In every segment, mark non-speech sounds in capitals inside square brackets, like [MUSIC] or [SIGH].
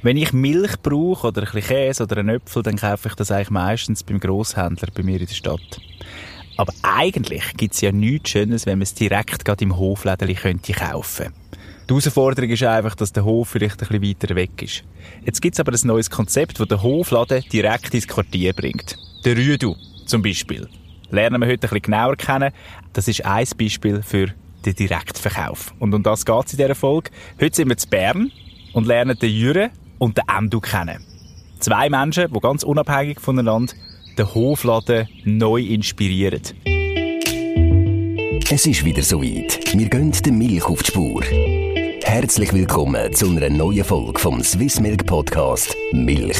Wenn ich Milch brauche oder ein bisschen Käse oder einen Äpfel, dann kaufe ich das eigentlich meistens beim Grosshändler bei mir in der Stadt. Aber eigentlich gibt es ja nichts Schönes, wenn man es direkt gerade im Hofläden könnte kaufen Die Herausforderung ist einfach, dass der Hof vielleicht ein bisschen weiter weg ist. Jetzt gibt es aber ein neues Konzept, das den Hofladen direkt ins Quartier bringt. Der Rüdu zum Beispiel. Lernen wir heute ein bisschen genauer kennen. Das ist ein Beispiel für den Direktverkauf. Und um das geht es in dieser Folge. Heute sind wir zu Bern und lernen den Jüre und den Endo kennen. Zwei Menschen, die ganz unabhängig voneinander den Hofladen neu inspirieren. Es ist wieder soweit. Wir gehen der Milch auf die Spur. Herzlich willkommen zu einer neuen Folge vom Swiss Milk Podcast Milch.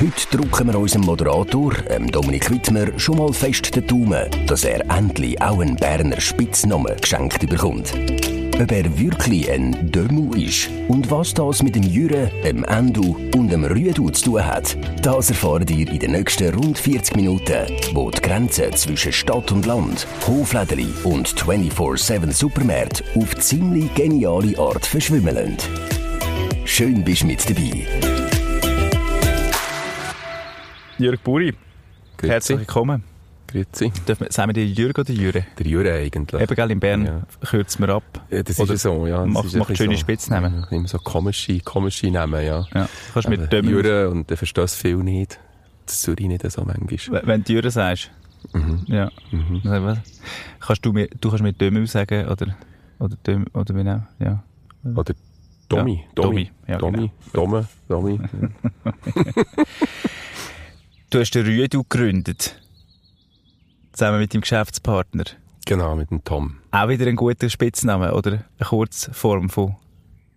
Heute drücken wir unserem Moderator, ähm Dominik Wittmer, schon mal fest den Daumen, dass er endlich auch einen Berner Spitznamen geschenkt bekommt. Ob er wirklich ein Dömu ist und was das mit dem Jüre, dem Endu und dem Rüdu zu tun hat, das erfahrt ihr in den nächsten rund 40 Minuten, wo die Grenze zwischen Stadt und Land, Hoflädeli und 24-7 Supermärkte auf ziemlich geniale Art verschwimmen Schön bist du mit dabei. Jürg Buri, herzlich willkommen. Grüezi. Wir, sagen wir dir Jürg oder Jüre? Der Jure eigentlich. Eben, gell, in Bern Ja. kürzt man ab. Ja, das Oder ist so, ja. Macht- ist macht schöne so, Spitznamen. Ja, immer so komische, komische Namen, ja. Ja. Du kannst Aber mit dem, Jure und der versteht es viel nicht. Das tue ich nicht so manchmal. wenn du Jürg sagst. Mhm. Ja. Mhm. Was? Kannst du mir, du kannst mir Dömel sagen, oder, oder Dömel, oder wie auch, ja. Oder Tommy. Ja, Tommy, Tommy. ja, Tommy. Domme. Tommy. [LAUGHS] Du hast den Rüdu gegründet. Zusammen mit deinem Geschäftspartner. Genau, mit dem Tom. Auch wieder ein guter Spitzname, oder? Eine Kurzform von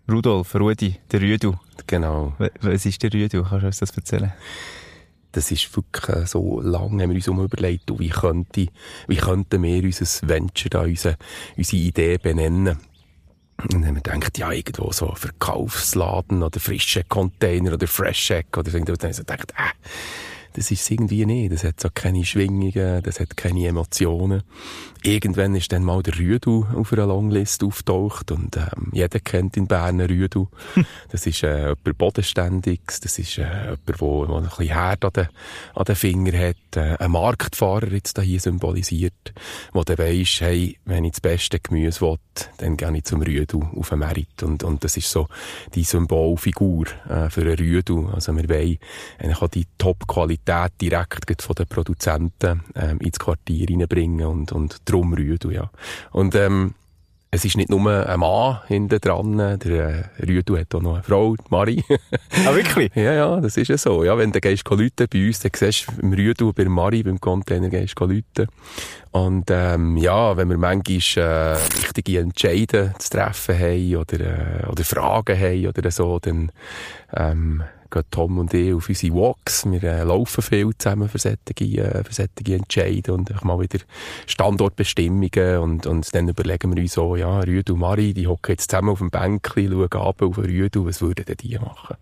Rudolf, Rudi, der Rüdu. Genau. Was ist der Rüdu? Kannst du uns das erzählen? Das ist wirklich so lange, haben wir uns überlegt, wie könnte, wie könnten wir unser Venture da, unsere, unsere Idee benennen. Und dann haben wir gedacht, ja, irgendwo so Verkaufsladen oder frische Container oder Fresh Egg oder so. Und dann haben wir gedacht, äh, das ist irgendwie nicht. Das hat so keine Schwingungen, das hat keine Emotionen. Irgendwann ist dann mal der Rüdu auf einer Longlist auftaucht und ähm, jeder kennt in Bern einen Rüdu. [LAUGHS] Das ist äh, jemand Bodenständiges, das ist äh, jemand, der der ein bisschen Herd an den, an den Finger hat, äh, ein Marktfahrer jetzt da hier symbolisiert, der dann weiss, hey, wenn ich das beste Gemüse will, dann gehe ich zum Rüdu auf den Merit und, und das ist so die Symbolfigur äh, für einen Rüdu. Also wir wollen eigentlich auch die Top-Qualität direkt gleich von den Produzenten ähm, ins Quartier reinbringen und, und drum Rüdu, ja. Und ähm, es ist nicht nur ein Mann hinten dran, der äh, Rüdu hat auch noch eine Frau, die Marie. [LAUGHS] Ah, wirklich? ja, ja, das ist ja so. Ja, wenn du gehst Leute bei uns, dann siehst du im Rüdu, bei Marie, beim Container gehst du Leute. Und ähm, ja, wenn wir manchmal äh, wichtige Entscheidungen zu treffen haben oder, äh, oder Fragen haben oder so, dann ähm, gehen Tom und ich auf unsere Walks. Wir äh, laufen viel zusammen für solche, äh, für solche Entscheide und auch mal wieder Standortbestimmungen und, und dann überlegen wir uns so, ja, Rüdu und Marie, die hocken jetzt zusammen auf dem Bänkchen, schauen ab auf Rüdu, was würden denn die machen?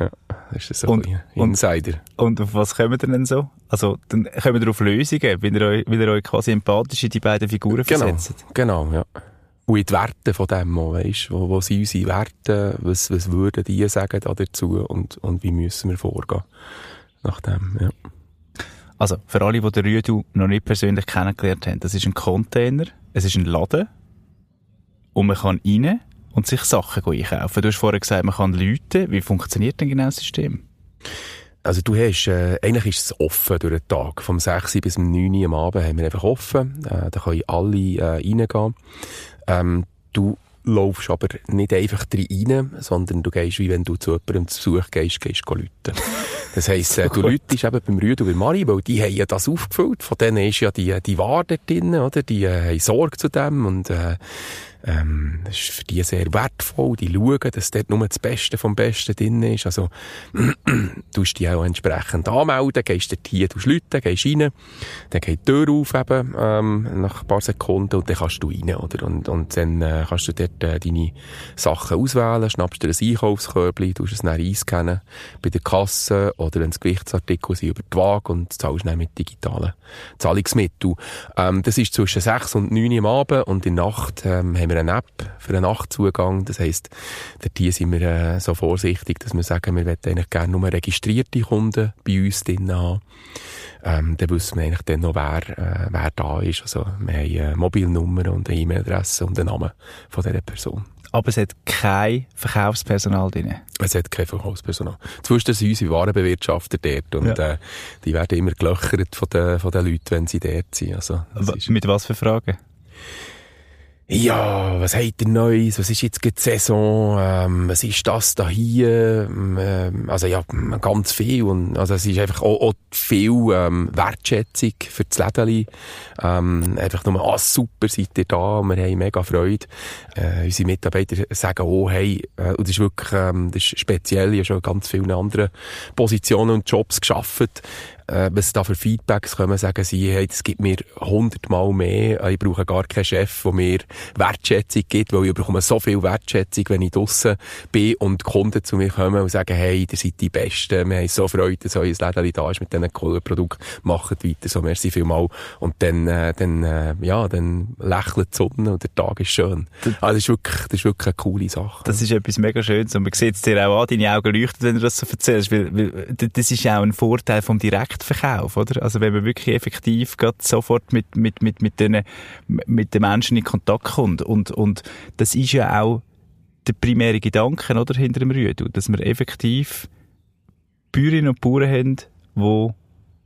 Ja, das ist so Und- ein und- Insider. Und auf was kommen ihr denn so? Also, dann kommen wir auf Lösungen, weil ihr euch, weil ihr euch quasi empathisch in die beiden Figuren Genau, versetzt. genau, ja. Und in die Werte von dem auch, weisst, wo, wo sind unsere Werte, was, was würden die sagen da dazu und, und wie müssen wir vorgehen nach dem, ja. Also, für alle, die den Rüdu noch nicht persönlich kennengelernt haben, das ist ein Container, es ist ein Laden und man kann rein und sich Sachen einkaufen. Du hast vorher gesagt, man kann Leute. Wie funktioniert denn genau das System? Also du hast, äh, eigentlich ist es offen durch den Tag. Vom 6 bis um 9 Uhr am Abend haben wir einfach offen. Äh, da können alle äh, reingehen. Ähm, du laufst aber nicht einfach rein, sondern du gehst, wie wenn du zu jemandem zu Besuch gehst, gehst du. Das heisst, äh, du läutest eben beim Rüdu und bei Mari, weil die haben ja das aufgefüllt. Von denen ist ja die, die Ware dort drin, oder? Die äh, haben Sorge zu dem und äh, ähm, das ist für die sehr wertvoll. Die schauen, dass dort nur das Beste vom Besten drin ist. Also, [CLEARS THROAT] du tust die auch entsprechend anmelden, gehst dort hier, du läuten, gehst rein, dann geht die Tür auf eben, ähm, nach ein paar Sekunden und dann kannst du rein, oder? Und, und dann äh, kannst du dort äh, deine Sachen auswählen, schnappst dir ein Einkaufskörbchen, tust es dann einscannen bei der Kasse oder wenn es Gewichtsartikel sind, über die Waage und zahlst dann mit digitalen Zahlungsmitteln. Ähm, das ist zwischen 6 und 9 Uhr am Abend und in der Nacht ähm, haben wir eine App für einen Nachtzugang. Das heisst, hier sind wir äh, so vorsichtig, dass wir sagen, wir wollen eigentlich gerne nur registrierte Kunden bei uns drin haben. Ähm, dann wissen wir eigentlich dann noch, wer, äh, wer da ist. Also, wir haben eine Mobilnummer und eine E-Mail-Adresse und den Namen von dieser Person. Aber es hat kein Verkaufspersonal drin? Es hat kein Verkaufspersonal. Zwischen sind unsere Warenbewirtschafter dort und ja. äh, die werden immer gelöchert von den, von den Leuten, wenn sie dort sind. Also, Mit was für Fragen? Ja, was habt ihr Neues? Was ist jetzt die Saison? Ähm, was ist das da hier? Ähm, also ja, ganz viel. Und, also es ist einfach auch, auch viel ähm, Wertschätzung für das Lädeli. Ähm, einfach nur, ah, super, seid ihr da? Wir haben mega Freude. Äh, unsere Mitarbeiter sagen, oh, hey, äh, und das ist wirklich ähm, das ist speziell. Ich habe schon ganz viele andere Positionen und Jobs geschaffen äh, was da für Feedbacks kommen, sagen sie, hey, es gibt mir hundertmal mehr, äh, ich brauche gar keinen Chef, der mir Wertschätzung gibt, weil ich bekomme so viel Wertschätzung, wenn ich draussen bin und Kunden zu mir kommen und sagen, hey, ihr seid die Besten, wir haben so Freude, dass euer Läden da ist mit diesen coolen Produkten, macht weiter, so merci vielmal. Und dann, äh, dann, äh, ja, dann lächelt die Sonne und der Tag ist schön. Also das ist wirklich, das ist wirklich eine coole Sache. Das ist etwas mega Schönes und man sieht es dir auch an, deine Augen leuchten, wenn du das so erzählst, weil, weil das ist auch ein Vorteil vom Direkt Direktverkauf, oder? Also wenn man wirklich effektiv sofort mit, mit, mit, mit, den, mit den Menschen in Kontakt kommt. Und, und das ist ja auch der primäre Gedanke, oder? Hinter dem Rüdu. Dass wir effektiv Bäuerinnen und Bauern haben, die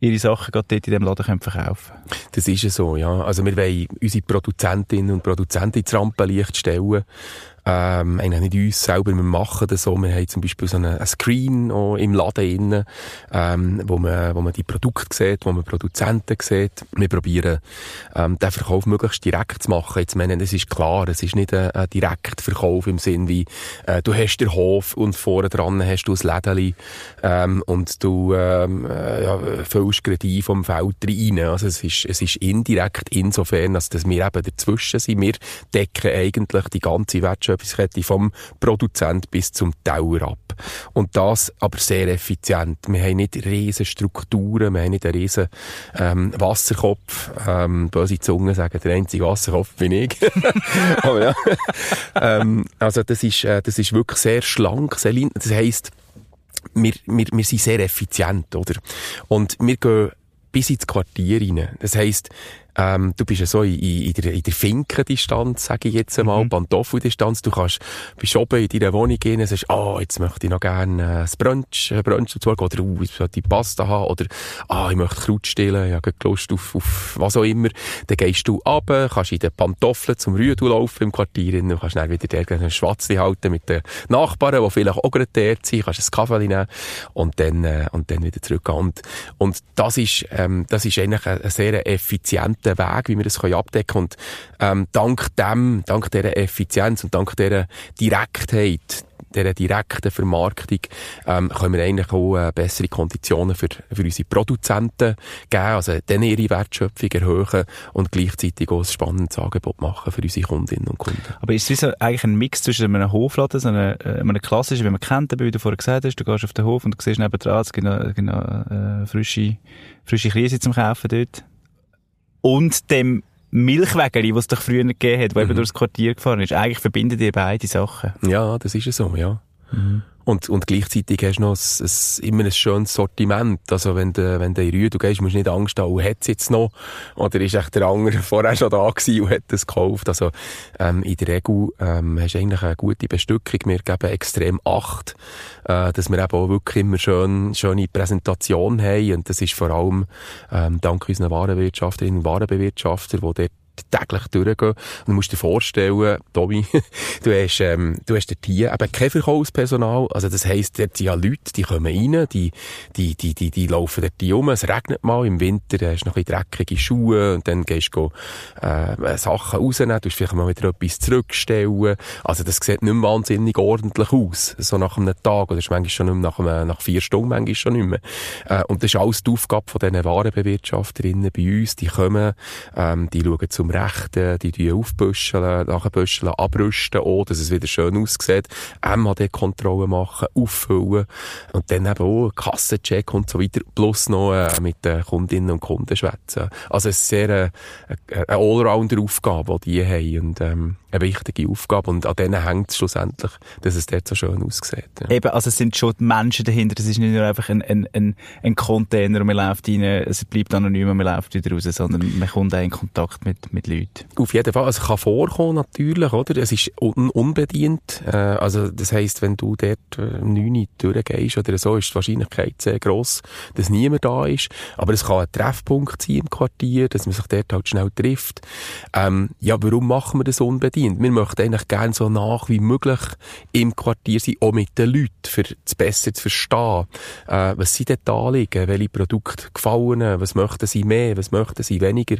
ihre Sachen gerade dort in diesem Laden können verkaufen. Das ist ja so, ja. Also wir wollen unsere Produzentinnen und Produzenten ins Rampenlicht stellen ähm, eigentlich nicht uns selber, wir machen das so. Wir haben zum Beispiel so einen Screen im Laden innen, ähm, wo man, wo man die Produkte sieht, wo man Produzenten sieht. Wir probieren, ähm, den Verkauf möglichst direkt zu machen. Jetzt meine, es ist klar, es ist nicht ein, ein Direktverkauf im Sinn wie, äh, du hast den Hof und vorne dran hast du ein Lädeli, ähm, und du, ähm, äh, ja, füllst gerade vom Feld rein. Also es ist, es ist indirekt insofern, als dass wir eben dazwischen sind. Wir decken eigentlich die ganze Wertschöpfung Wertschöpfungskette vom Produzent bis zum Tauer ab. Und das aber sehr effizient. Wir haben nicht riesen Strukturen, wir haben nicht einen riesen ähm, Wasserkopf. Ähm, böse Zungen sagen, der einzige Wasserkopf bin ich. [LAUGHS] aber ja. ähm, also das ist, äh, das ist wirklich sehr schlank, sehr lean. Das heisst, wir, wir, wir sind sehr effizient, oder? Und wir gehen bis ins Quartier rein. Das heisst, ähm, du bist ja so in, in, der, in der Finkendistanz, sage ich jetzt einmal, mhm. Pantoffeldistanz. Du kannst, bist oben in deiner Wohnung gehen und sagst, ah, oh, jetzt möchte ich noch gerne äh, ein Brunch, ein Brunch dazu oder, uh, ich sollte Pasta haben, oder, ah, ich möchte Kraut stehlen, ich habe Lust auf, auf was auch immer. Dann gehst du runter, kannst in den Pantoffeln zum Rüdu laufen im Quartier, und kannst dann wieder der einen Schwatzli halten mit den Nachbarn, die vielleicht auch gerade dort sind, kannst ein Kaffee nehmen und dann, äh, und dann wieder zurück. Und, und das ist, ähm, das ist eigentlich ein, ein sehr effizienter der Weg, wie wir das abdecken können. Und ähm, dank dem, dank dieser Effizienz und dank dieser Direktheit, dieser direkten Vermarktung ähm, können wir eigentlich auch äh, bessere Konditionen für, für unsere Produzenten geben, also dann ihre Wertschöpfung erhöhen und gleichzeitig auch ein spannendes Angebot machen für unsere Kundinnen und Kunden. Aber ist es eigentlich ein Mix zwischen einem Hofladen, so einem, äh, einem klassischen, wie man kennt, wie du vorher gesagt hast, du gehst auf den Hof und du siehst nebenan, es gibt noch, noch äh, frische, frische Krise zum Kaufen dort, und dem Milchwägeli, was es doch früher gegeben hat, der mhm. eben durchs Quartier gefahren ist. Eigentlich verbinden die beide Sachen. Ja, das ist ja so, ja. Mhm. Und, und gleichzeitig hast du noch ein, ein, immer ein schönes Sortiment. Also wenn du, wenn du in Rühe gehst, musst du nicht Angst haben, oh, hat es jetzt noch? Oder ist echt der andere [LAUGHS] vorher schon da gewesen und hat es gekauft? Also ähm, in der Regel ähm, hast du eigentlich eine gute Bestückung. Wir geben extrem Acht, äh, dass wir eben auch wirklich immer schön, schöne Präsentation haben. Und das ist vor allem ähm, dank unseren Warenwirtschafterinnen und Warenbewirtschafter, die dort täglich durchgehen. Und du musst dir vorstellen, Tobi, [LAUGHS] du hast, ähm, du hast dort hier eben kein Verkaufspersonal. Also das heisst, dort sind ja Leute, die kommen rein, die, die, die, die, die laufen dort um. Es regnet mal im Winter, hast noch ein dreckige Schuhe und dann gehst du äh, Sachen rausnehmen, du vielleicht mal wieder etwas zurückstellen. Also das sieht nicht mehr wahnsinnig ordentlich aus, so nach einem Tag. Oder ist manchmal schon nicht mehr nach, einem, nach vier Stunden, manchmal schon nicht mehr. Äh, und das ist alles die Aufgabe von diesen Warenbewirtschafterinnen bei uns. Die kommen, ähm, die schauen zum zum Rechten, die die aufbüscheln, nachbüscheln, abrüsten, auch, dass es wieder schön aussieht, MHD-Kontrolle machen, auffüllen und dann eben auch Kassencheck und so weiter, plus noch äh, mit den Kundinnen und Kunden schwätzen. Also es ist sehr äh, eine Allrounder-Aufgabe, die die haben und ähm, eine wichtige Aufgabe und an denen hängt es schlussendlich, dass es dort so schön aussieht. Ja. Eben, also es sind schon die Menschen dahinter, es ist nicht nur einfach ein, ein, ein, ein Container und man läuft rein, es bleibt anonym und man läuft wieder raus, sondern man kommt auch in Kontakt mit, mit Leuten. Auf jeden Fall, also es kann vorkommen natürlich, oder? Es ist un unbedient, äh, also das heisst, wenn du dort äh, um 9 Uhr durchgehst oder so, ist die Wahrscheinlichkeit sehr gross, dass niemand da ist, aber es kann ein Treffpunkt sein im Quartier, dass man sich dort halt schnell trifft. Ähm, ja, warum machen wir das unbedient? Wir möchten eigentlich gerne so nach wie möglich im Quartier sein, auch mit den Leuten, für es besser zu verstehen. Äh, was sind dort Anliegen? Welche Produkte gefallen? Was möchten sie mehr? Was möchten sie weniger?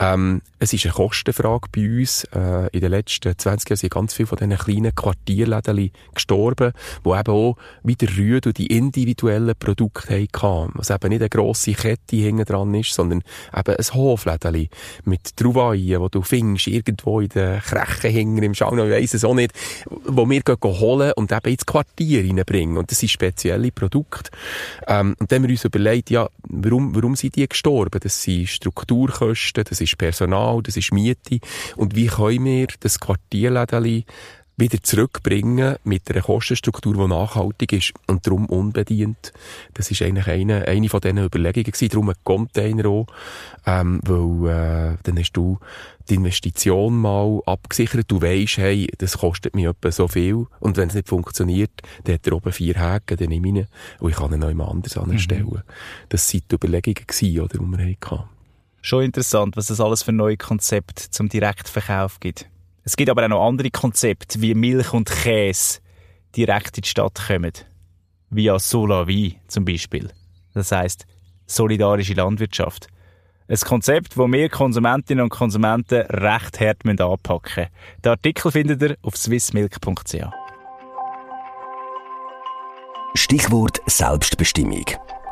Ähm, es ist eine Kostenfrage bei uns. Äh, in den letzten 20 Jahren sind ganz viele von diesen kleinen Quartierläden gestorben, wo eben auch wieder Rüde und die individuellen Produkte hatten. Was eben nicht eine grosse Kette hinten dran ist, sondern eben ein Hofläden mit Trouvaillen, wo du findest, irgendwo in den Krechen hinten im Schau, ich weiss es auch nicht, wo wir gehen holen und eben ins Quartier reinbringen. Und das sind spezielle Produkte. Ähm, und dann haben wir uns überlegt, ja, warum, warum sind die gestorben? Das sind Strukturkosten, das ist Personal, das ist Miete. Und wie können wir das Quartierläden wieder zurückbringen mit einer Kostenstruktur, die nachhaltig ist und darum unbedient. Das ist eigentlich eine, eine von diesen Überlegungen gewesen. Darum ein Container auch, ähm, weil äh, dann hast du die Investition mal abgesichert. Du weisst, hey, das kostet mir etwa so viel und wenn es nicht funktioniert, dann hat er oben vier Häken, dann nehme ich ihn und ich kann ihn noch jemand anders anstellen. Mhm. Das waren die Überlegungen, gewesen, oder, die wir hatten. Schon interessant, was es alles für neue Konzepte zum Direktverkauf gibt. Es gibt aber auch noch andere Konzepte, wie Milch und Käse direkt in die Stadt kommen. Via Solavi zum Beispiel. Das heißt solidarische Landwirtschaft. Ein Konzept, das wir Konsumentinnen und Konsumenten recht hart anpacken müssen. Den Artikel findet ihr auf swissmilk.ch. Stichwort Selbstbestimmung.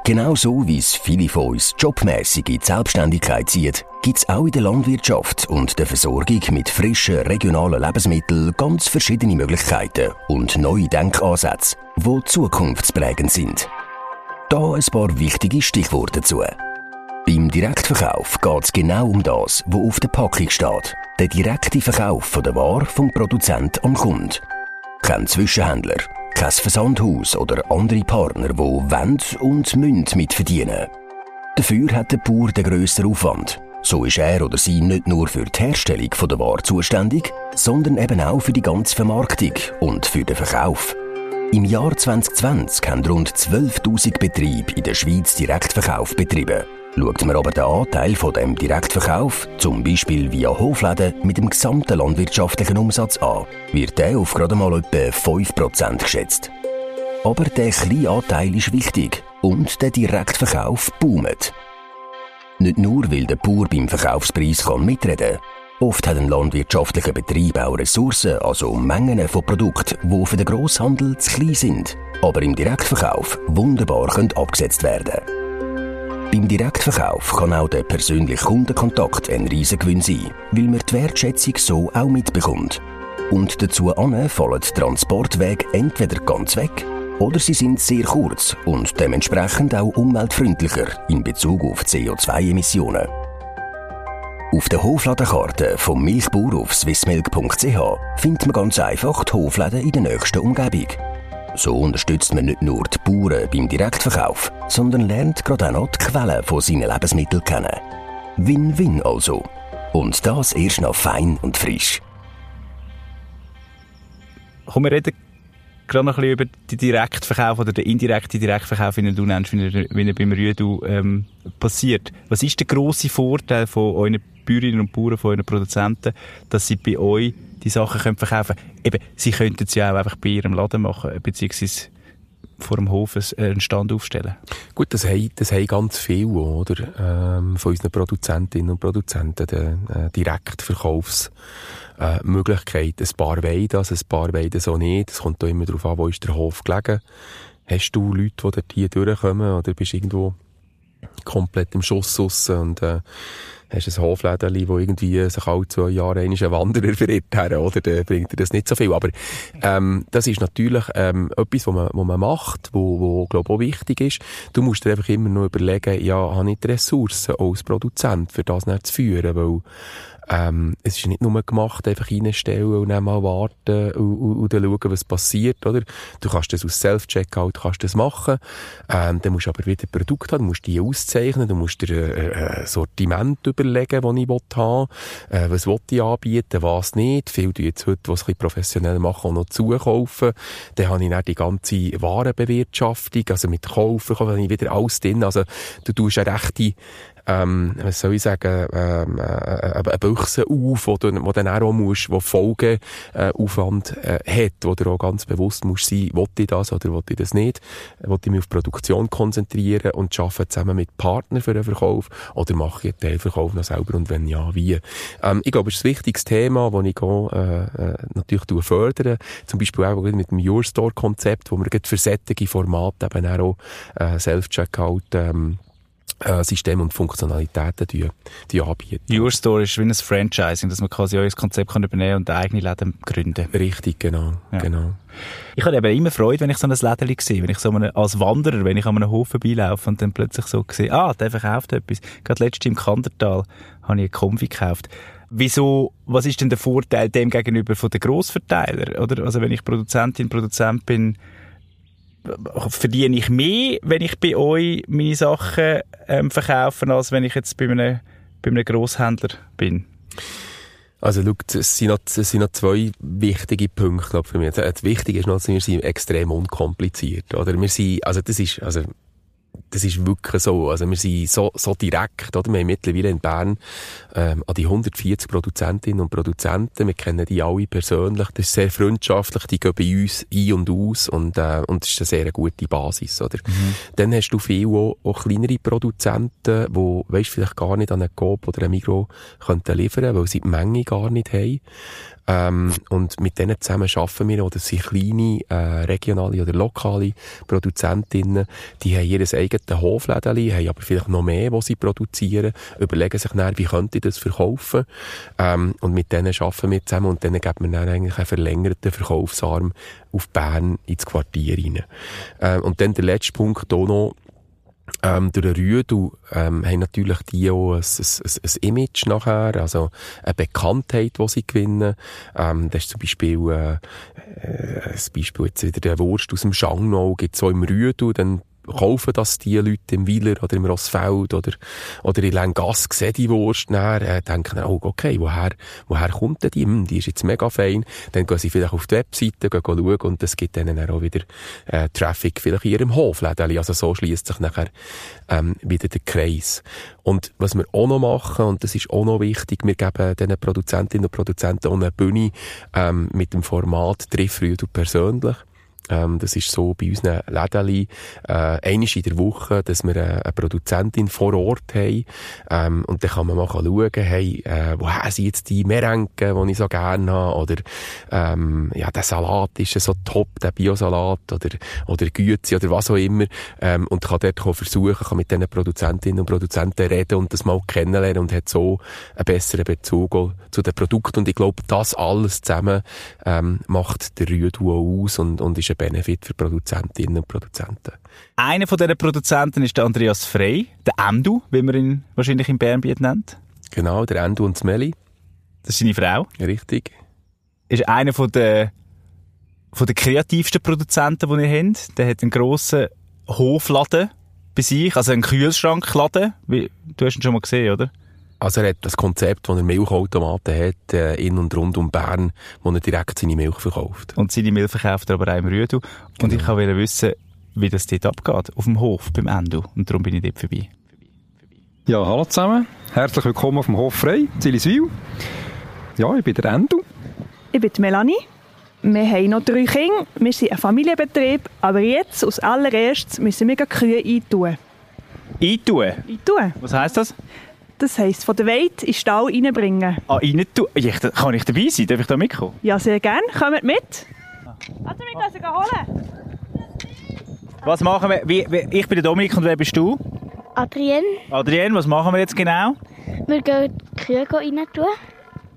Genauso wie es viele von uns jobmäßig in die Selbstständigkeit zieht, gibt es auch in der Landwirtschaft und der Versorgung mit frischen regionalen Lebensmitteln ganz verschiedene Möglichkeiten und neue Denkansätze, die zukunftsprägend sind. Da ein paar wichtige Stichworte dazu. Beim Direktverkauf geht es genau um das, was auf der Packung steht. Der direkte Verkauf von der Ware vom Produzent am Kunden. Kein Zwischenhändler, kein Versandhaus oder andere Partner, die wollen und müssen mitverdienen. Dafür hat der Bauer den grösseren Aufwand. So ist er oder sie nicht nur für die Herstellung der Ware zuständig, sondern eben auch für die ganze Vermarktung und für den Verkauf. Im Jahr 2020 haben rund 12.000 Betriebe in der Schweiz Direktverkauf betrieben. Schaut man aber den Anteil von dem Direktverkauf, zum Beispiel via Hofläden, mit dem gesamten landwirtschaftlichen Umsatz an, wird der auf gerade mal etwa 5% geschätzt. Aber der kleine Anteil ist wichtig und der Direktverkauf boomt. Nicht nur, weil der Bauer beim Verkaufspreis kann mitreden Oft hat ein landwirtschaftlicher Betrieb auch Ressourcen, also Mengen von Produkten, die für den Grosshandel zu klein sind, aber im Direktverkauf wunderbar können abgesetzt werden Beim Direktverkauf kann auch der persönliche Kundenkontakt ein Riesengewinn sein, weil man die Wertschätzung so auch mitbekommt. Und dazu fallen Transportwege entweder ganz weg oder sie sind sehr kurz und dementsprechend auch umweltfreundlicher in Bezug auf CO2-Emissionen. Auf der Hofladenkarte vom Milchbauer auf swissmilk.ch findet man ganz einfach die Hofläden in der nächsten Umgebung. So unterstützt man nicht nur die Bauern beim Direktverkauf, sondern lernt gerade auch noch die Quellen von seinen Lebensmitteln kennen. Win-win also. Und das erst noch fein und frisch. Komm, wir reden gerade noch ein bisschen über den Direktverkauf oder den indirekten Direktverkauf, wie du nennst, wie er, beim Rüdu ähm, passiert. Was ist der grosse Vorteil von euren Bäuerinnen und Bauern, von euren Produzenten, dass sie bei euch die Sachen können verkaufen können? Eben, sie könnten sie auch einfach bei ihrem Laden machen, beziehungsweise vor dem Hof einen Stand aufstellen. Gut, das haben, das haben ganz viele, oder? Ähm, von unseren Produzentinnen und Produzenten, äh, Direktverkaufs äh. Ein paar wollen das, ein paar wollen so nicht. Es kommt auch immer darauf an, wo ist der Hof gelegen. Hast du Leute, die hier durchkommen oder bist du irgendwo komplett im Schuss raus und äh, hast ein Hoflädeli, wo irgendwie sich alle zwei Jahre einen Wanderer verirrt her, oder? Dann bringt dir das nicht so viel. Aber, ähm, das ist natürlich, ähm, etwas, was man, was man macht, wo, wo, glaube auch wichtig ist. Du musst dir einfach immer noch überlegen, ja, habe ich die Ressourcen als Produzent für das nicht zu führen, weil, ähm, es ist nicht nur gemacht, einfach reinstellen und dann mal warten und, und, und dann schauen, was passiert, oder? Du kannst das aus Self-Checkout kannst das machen, ähm, dann musst du aber wieder Produkte haben, du musst die auszeichnen, du musst dir äh, ein Sortiment überlegen, das ich haben will, äh, was will ich anbieten, was nicht. Viele tun jetzt heute, was ein professionell machen, auch noch zukaufen. Dann habe ich dann die ganze Warenbewirtschaftung, also mit Kaufen, habe ich wieder alles drin. Also du tust eine rechte ähm, was soll ich sagen, ähm, äh, eine Büchse auf, wo du, wo dann auch musst, wo Folgeaufwand äh, äh, hat, wo du auch ganz bewusst musst sein, will ich das oder will ich das nicht, will ich mich auf Produktion konzentrieren und arbeite zusammen mit Partnern für den Verkauf? Oder mache ich den Teilverkauf noch selber? Und wenn ja, wie? Ähm, ich glaube, es ist ein wichtiges Thema, das ich auch, äh, äh natürlich fördere, zum Beispiel auch mit dem Your Store Konzept, wo wir für sättige Formate eben auch äh, Self-Checkout ähm, äh, Systeme und Funktionalitäten die, die anbieten. Your Store ist wie ein Franchising, dass man quasi euer Konzept kann übernehmen und eigene Läden gründen. Richtig, genau, ja. genau. Ich habe eben immer Freude, wenn ich so ein Läden sehe, wenn ich so eine, als Wanderer, wenn ich an einem Hof vorbeilaufe und dann plötzlich so sehe, ah, der verkauft etwas. Gerade letztes im Kandertal habe ich eine Kombi gekauft. Wieso, was ist denn der Vorteil dem gegenüber von den Grossverteilern? Oder, also wenn ich Produzentin, Produzent bin, verdiene ich mehr, wenn ich bei euch meine Sachen ähm, verkaufe, als wenn ich jetzt bei einem, bei einem Grosshändler bin? Also, schau, es sind, noch, es sind noch zwei wichtige Punkte, glaube für mich. Das Wichtige ist noch, wir sind extrem unkompliziert, oder? Wir sind, also, das ist, also, das ist wirklich so. Also wir sind so, so direkt, oder? Wir haben mittlerweile in Bern ähm, an die 140 Produzentinnen und Produzenten. Wir kennen die alle persönlich. Das ist sehr freundschaftlich. Die gehen bei uns ein und aus und, äh, und das ist eine sehr gute Basis, oder? Mhm. Dann hast du viele auch, auch kleinere Produzenten, die, weißt, vielleicht gar nicht an einen Coop oder ein Mikro könnten liefern, weil sie die Menge gar nicht haben. Ähm, und mit denen zusammen arbeiten wir, oder sind kleine, äh, regionale oder lokale Produzentinnen, die haben ihr eigenes Hofläden, haben aber vielleicht noch mehr, was sie produzieren, überlegen sich dann, wie könnte ich das verkaufen, ähm, und mit denen arbeiten wir zusammen und denen geben wir dann eigentlich einen verlängerten Verkaufsarm auf Bern ins Quartier rein. Ähm, und dann der letzte Punkt auch noch, ähm, durch den Rüdu ähm, haben natürlich die auch ein, ein, ein, Image nachher, also eine Bekanntheit, die sie gewinnen. Ähm, das ist zum Beispiel äh, äh, ein Beispiel jetzt wieder der Wurst aus dem Schangnau, gibt es so im Rüdu, dann kaufen das die Leute im Weiler oder im Rossfeld oder, oder in Lengass sehen die Wurst näher, äh, denken, oh, okay, woher, woher kommt denn die? Hm, die ist jetzt mega fein. Dann gehen sie vielleicht auf die Webseite, gehen schauen und das gibt dann auch wieder äh, Traffic vielleicht in ihrem Hofläden. Also so schließt sich nachher ähm, wieder der Kreis. Und was wir auch noch machen, und das ist auch noch wichtig, wir geben diesen Produzentinnen und Produzenten auch eine Bühne ähm, mit dem Format «Triff Rüdu persönlich». Ähm, das ist so bei unseren Läden, äh, einmal in der Woche, dass wir eine, eine Produzentin vor Ort haben. Ähm, und dann kann man mal schauen, hey, äh, woher sind jetzt die Merenken, die ich so gerne habe? Oder, ähm, ja, der Salat ist so top, der Biosalat oder, oder Güte oder was auch immer. Ähm, und kann dort versuchen, kann mit diesen Produzentinnen und Produzenten reden und das mal kennenlernen und hat so einen besseren Bezug zu den Produkten. Und ich glaube, das alles zusammen ähm, macht der Rührduo aus und, und ist ein Benefit für Produzentinnen und Produzenten. Einer von diesen Produzenten ist der Andreas Frey, der Endu, wie man ihn wahrscheinlich in Bernbiet nennt. Genau, der Endu und Smelly. Das ist seine Frau. Richtig. Ist einer von der, von der kreativsten Produzenten, die ihr habt. Der hat einen grossen Hofladen bei sich, also einen Kühlschrankladen. Du hast ihn schon mal gesehen, oder? Also er hat das Konzept, wo er Milchautomaten hat, äh, in und rund um Bern, wo er direkt seine Milch verkauft. Und seine Milch verkauft er aber auch im Rüdu. Und genau. ich wollte wissen, wie das dort abgeht, auf dem Hof, beim Endu. Und darum bin ich dort vorbei. Ja, hallo zusammen. Herzlich willkommen auf dem Hof Frei, Zilliswil. Ja, ich bin der Endu. Ich bin Melanie. Wir haben noch drei Kinder. Wir sind ein Familienbetrieb. Aber jetzt, als allererstes, müssen wir Kühe eintun. Eintun? Eintun. Was heisst das? Das heisst, von der Welt in den Stall reinbringen. Ah, rein tun? Ich, kann ich dabei sein? Darf ich da mitkommen? Ja, sehr gerne. Kommt mit. Warte, wir gehen sie holen. Was machen wir? Wie, wie, ich bin der Dominik und wer bist du? Adrienne. Adrienne, was machen wir jetzt genau? Wir gehen die Kühe rein tun.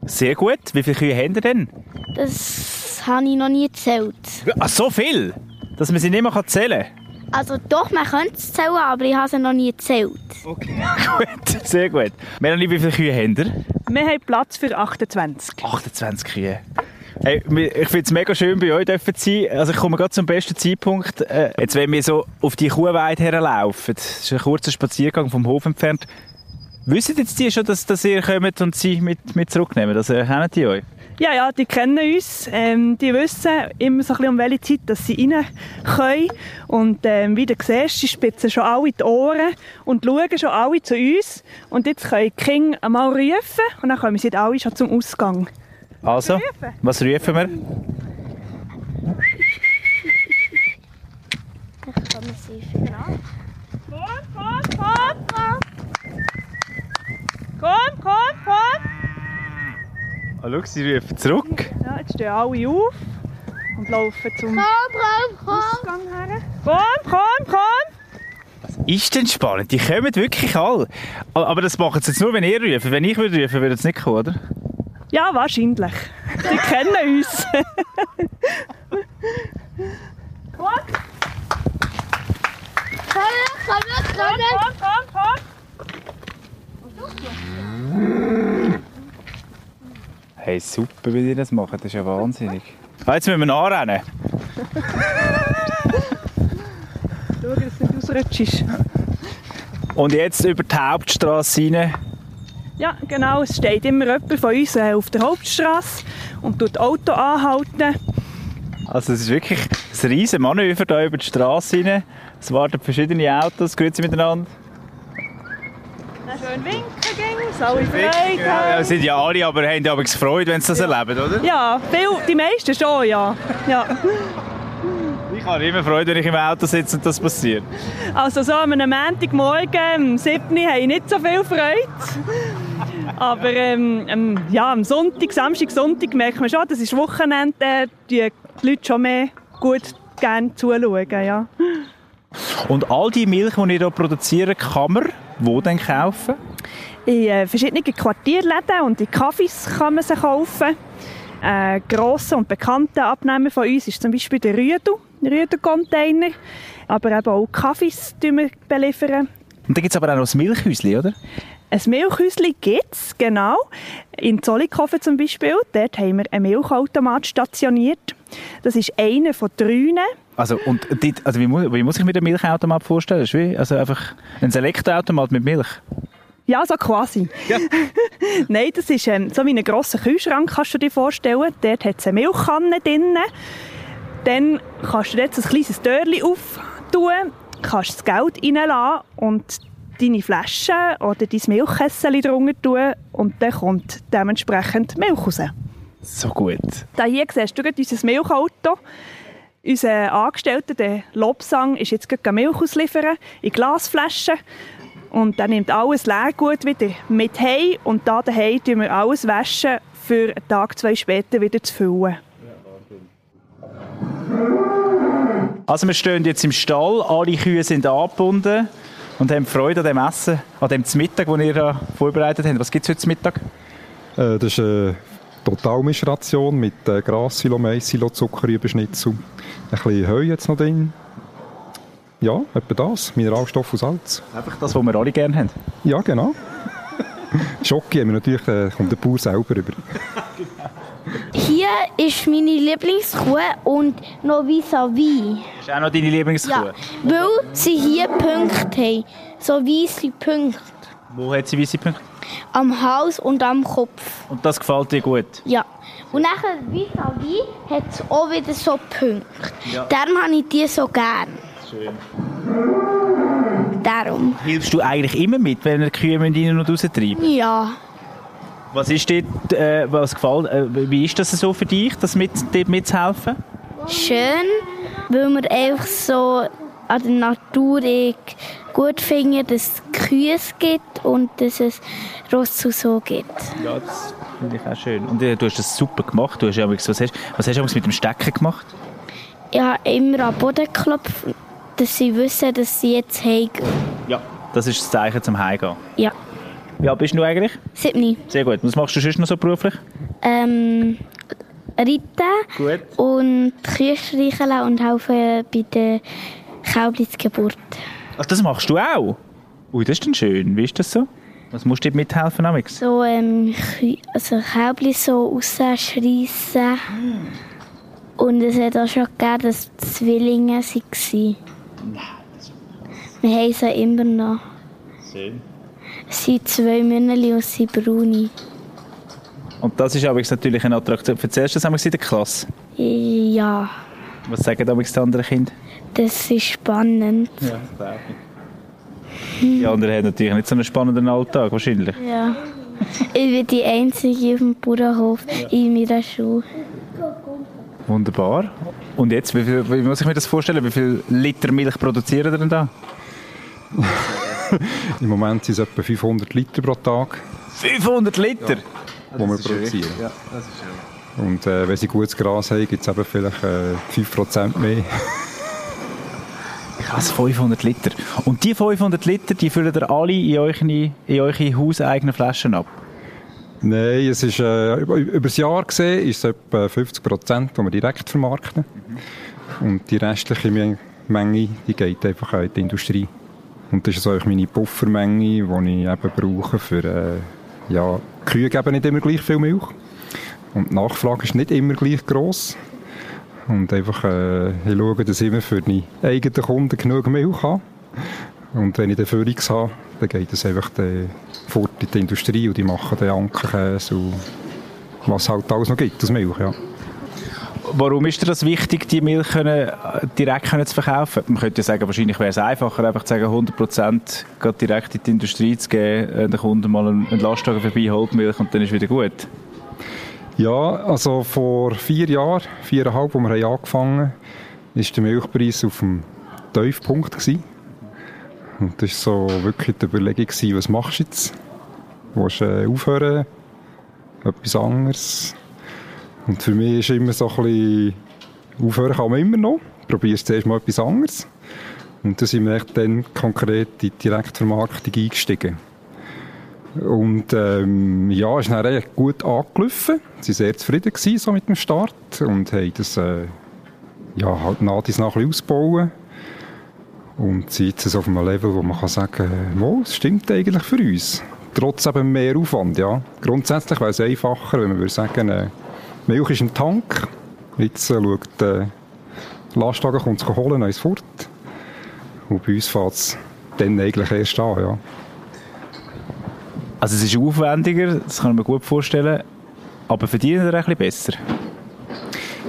Sehr gut. Wie viele Kühe habt ihr denn? Das habe ich noch nie gezählt. Ah, so viel? Dass man sie nicht mehr zählen kann? Also doch, man könnte es zählen, aber ich habe sie noch nie gezählt. Okay. [LAUGHS] gut, sehr gut. Melanie, wie viele Kühe habt ihr? Wir haben Platz für 28. 28 Kühe. Hey, ich finde es mega schön, bei euch zu sein. Also ich komme gerade zum besten Zeitpunkt. Äh, jetzt, wenn wir so auf die Kuhweide herlaufen, das ist ein kurzer Spaziergang vom Hof entfernt, wissen jetzt die schon, dass, dass ihr kommt und sie mit, mit zurücknehmen? Also kennen die euch? Ja, ja, die kennen uns. Ähm, die wissen immer so ein bisschen, um welche Zeit dass sie rein können. Und ähm, wie du siehst, sie spitzen schon alle die Ohren und schauen schon alle zu uns. Und jetzt können die Kinder einmal rufen und dann kommen sie alle schon zum Ausgang. Also, was rufen wir? Ich kann mir sie fragen. Komm, komm, komm, komm! Komm, komm, komm! Ah, schau, sie rufen zurück. Ja, jetzt stehen alle auf und laufen zum Komm, komm, komm! Ausgang her. Komm, komm, komm! Ist denn spannend? Die kommen wirklich alle. Aber das machen sie jetzt nur, wenn ihr ruft. Wenn ich würde rufen, würde es nicht kommen, oder? Ja, wahrscheinlich. Die [LAUGHS] kennen uns. Komm, komm, komm, komm, komm, komm. Hey, super, wie die das machen. Das ist ja wahnsinnig. Ah, jetzt müssen wir nachrennen. [LAUGHS] Schau, dass du nicht ausrutschst. Und jetzt über die Hauptstraße rein. Ja, genau. Es steht immer jemand von uns äh, auf der Hauptstraße und tut das Auto anhalten. Also es ist wirklich ein riesen Manöver hier über die Straße rein. Es warten verschiedene Autos, grüezi miteinander. Schön winken gehen, alle Freude Ja, sind ja alle, aber haben aber gefreut, wenn sie das erleben, oder? Ja, viel, die meisten schon, ja. ja. Ich habe immer Freude, wenn ich im Auto sitze und das passiert. Also so an einem Montagmorgen, am 7. habe ich nicht so viel Freude. Aber ähm, ja, am Sonntag, Samstag, Sonntag merkt man schon, das ist Wochenende, äh, die Leute schon mehr gut gerne zuschauen. Ja. Und all die Milch, die ihr hier produziert, kann man wo denn kaufen? In äh, verschiedenen Quartierläden und in Cafés kann man sie kaufen. Ein grosser und bekannter Abnehmer von uns ist zum Beispiel der Rüdu, Rüdu-Container. Aber eben auch Kaffees wir beliefern. Und dann gibt es aber auch noch das Milchhäuschen, oder? Ein Milchhäuschen gibt es, genau. In Zollikofen zum Beispiel. Dort haben wir einen Milchautomat stationiert. Das ist einer von drei. Also, und dort, also wie, muss, wie muss ich mir den Milchautomat vorstellen? Das ist wie, also einfach ein Elektroautomat mit Milch? Ja, so quasi. Ja. [LAUGHS] Nein, das ist ähm, so wie ein grosser Kühlschrank, kannst du dir vorstellen. Dort hat es eine Milchkanne drin. Dann kannst du jetzt ein kleines Türchen auftun, kannst das Geld reinlassen und deine Flasche oder dein Milchkessel drunter tun und dann kommt dementsprechend Milch raus. So gut. Da hier siehst du unser Milchauto. Unser Angestellter, der Lobsang, ist jetzt gerade Milch ausliefern in Glasflaschen. Und dann nimmt alles Leergut wieder mit heim und da daheim tun wir alles waschen, für einen Tag, zwei später wieder zu füllen. Also wir stehen jetzt im Stall, alle Kühe sind angebunden und haben Freude an dem Essen, an dem Mittag, das ihr vorbereitet habt. Was gibt es heute zum Mittag? Äh, das ist eine Totalmischration mit äh, Grassilo, Maissilo, Zuckerrübenschnitzel. Ein bisschen Heu jetzt noch drin. Ja, etwa das. Mineralstoff und Salz. Einfach das, was wir alle gerne haben. Ja, genau. Schoki haben wir natürlich, äh, kommt der Bauer selber über. Hier ist meine Lieblingskuh und noch vis-à-vis. Ist auch noch deine Lieblingskuh? Ja, weil sie hier Punkte haben. So weiße Punkte. Wo hat sie weiße Punkte? Am Hals und am Kopf. Und das gefällt dir gut? Ja. Und nachher vis-à-vis hat es auch wieder so Punkte. Ja. Darum habe ich die so gern. Schön. Darum. Hilfst du eigentlich immer mit, wenn die Kühe rein und raus treiben? Ja. Was ist dort, äh, was gefällt, äh, wie ist das so für dich, das mit, dort mitzuhelfen? Schön, weil wir einfach so an der Natur gut finden, dass Kühe gibt und dass es Rosse so gibt. Ja, das finde ich auch schön. Und äh, du hast das super gemacht. Du hast ja, was hast, was hast du mit dem Stecken gemacht? Ich habe immer am Boden geklopft, dass sie wissen, dass sie jetzt heimgehen. Ja. Das ist das Zeichen zum Heimgehen. Ja. Wie alt bist du eigentlich? Siebni. Sehr gut. Was machst du sonst noch so beruflich? Ähm, reiten Gut. und Kühe streicheln und helfen bei der Kaublitzgeburt. Ach, das machst du auch? Ui, das ist dann schön. Wie ist das so? Was musst du dir mithelfen, Amix? So, ähm, also Kaubli so rausschreissen. Und es hat auch schon gegeben, dass die Zwillinge waren. Wir haben sie immer noch. Schön. Es sind zwei Münneli und sie sind braune. Und das ist aber natürlich eine Attraktion. Erzählst du das einmal in der Klasse? Ja, Was sagen damals die anderen Kinder? das ist spannend. Ja, glaube ich. [LAUGHS] Die anderen haben natürlich nicht so einen spannenden Alltag, wahrscheinlich. Ja. Ich bin die Einzige auf dem Bauernhof in meiner Schule. Wunderbar. Und jetzt, wie, viel, wie muss ich mir das vorstellen? Wie viel Liter Milch produzieren ihr denn da? [LAUGHS] Im Moment sind es etwa 500 Liter pro Tag, 500 Liter? die wir produzieren. Und äh, wenn sie gutes Gras haben, gibt es eben vielleicht äh, 5% mehr. [LAUGHS] Krass, 500 Liter. Und die 500 Liter, die füllen ihr alle in eure, in eure hauseigenen Flaschen ab? Nein, es ist, äh, über, das Jahr gesehen ist es etwa 50 Prozent, die wir direkt vermarkten. Und die restliche Me- Menge, die geht einfach in die Industrie. Und das ist so eigentlich meine Puffermenge, die ich eben brauche für, äh, ja, Kühe geben nicht immer gleich viel Milch. Und die Nachfrage ist nicht immer gleich gross. Und einfach, äh, ich schaue, dass ich immer für die eigenen Kunden genug Milch habe. Und wenn ich dann Führungs habe, dann geht es einfach fort in die Industrie und die machen dann Ankerkäse und was halt alles noch gibt, das Milch, ja. Warum ist dir das wichtig, die Milch können, direkt können zu verkaufen? Man könnte ja sagen, wahrscheinlich wäre es einfacher, einfach zu sagen, 100% geht direkt in die Industrie zu geben, den Kunden mal einen Lastwagen vorbei, holt Milch und dann ist wieder gut. Ja, also vor vier Jahren, viereinhalb, als wir angefangen haben, war der Milchpreis auf dem Tiefpunkt. Gewesen. Und das war so wirklich die Überlegung, gewesen, was machst du jetzt? Willst du äh, aufhören? Etwas anderes? Und für mich ist immer so ein bisschen, aufhören kann man immer noch. Probierst zuerst mal etwas anderes. Und dann sind wir dann konkret in die Direktvermarktung eingestiegen. Und ähm, ja, es ist dann recht gut angelaufen. Sie waren sehr zufrieden gewesen, so mit dem Start und haben das äh, ja, halt nach dies nach ein ausbauen. Und sind jetzt so auf einem Level, wo man kann sagen kann, oh, es stimmt eigentlich für uns. Trotz eben mehr Aufwand, ja. Grundsätzlich wäre es einfacher, wenn man würde sagen, äh, Milch ist im Tank, jetzt äh, schaut der Lastwagen, kommt es holen, dann ist fort. Und bei uns fängt es dann eigentlich erst an, ja. Also es ist aufwendiger, das kann mir gut vorstellen, aber verdienen ihr ein besser?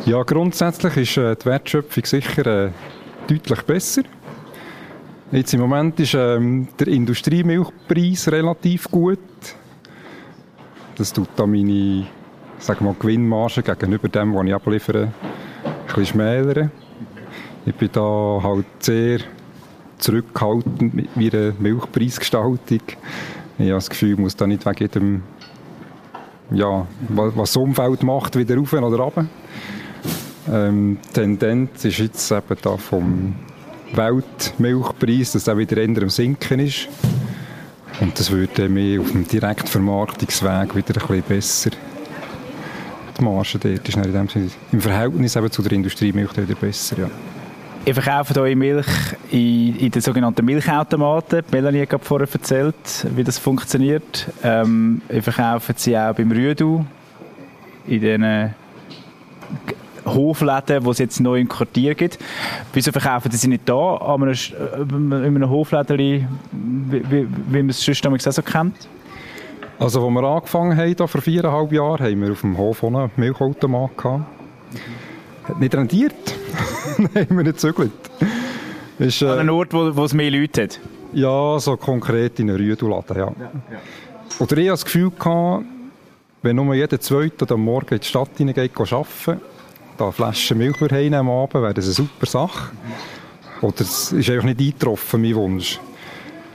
Ja, grundsätzlich ist äh, die Wertschöpfung sicher äh, deutlich besser. Jetzt im Moment ist ähm, der Industriemilchpreis relativ gut. Das tut da meine sag mal, Gewinnmarge gegenüber dem, was ich abliefere, ein bisschen schmälern. Ich bin da halt sehr zurückhaltend mit meiner Milchpreisgestaltung. Ich habe das Gefühl, ich muss da nicht wegen jedem, ja, was das Umfeld macht, wieder rauf oder runter. Ähm, die Tendenz ist jetzt eben da vom Weltmilchpreis, dass er wieder eher am Sinken ist. Und das würde mir auf dem Direktvermarktungsweg wieder ein bisschen besser. Die Marge dort ist in dem Sinne, im Verhältnis eben zu der Industriemilch wieder besser, ja. Ihr verkauft eure Milch in, in den sogenannten Milchautomaten. Melanie hat gerade vorher erzählt, wie das funktioniert. Ähm, ihr verkauft sie auch beim Rüdu, in den äh, Hofläden, die es jetzt neu im Quartier gibt. Wieso verkaufen sie nicht da, an äh, in einem Hofläden, wie, wie, wie man es sonst auch so kennt? Also, als wir angefangen haben, vor viereinhalb Jahren, haben wir auf dem Hof einen Milchautomat gehabt. Hat nicht rendiert. Dann [LAUGHS] haben wir nicht gezügelt. Ist, An äh, einem Ort, wo, wo es mehr Leute hat. ja, so konkret in einem Rüduladen, ja. Oder ich hatte das Gefühl, gehabt, wenn nur jeder Zweite am Morgen in die Stadt hineingeht, geht arbeiten, da eine Flasche Milch heimnehmen am Abend, wäre das eine super Sache. Oder es ist einfach nicht eingetroffen, mein Wunsch.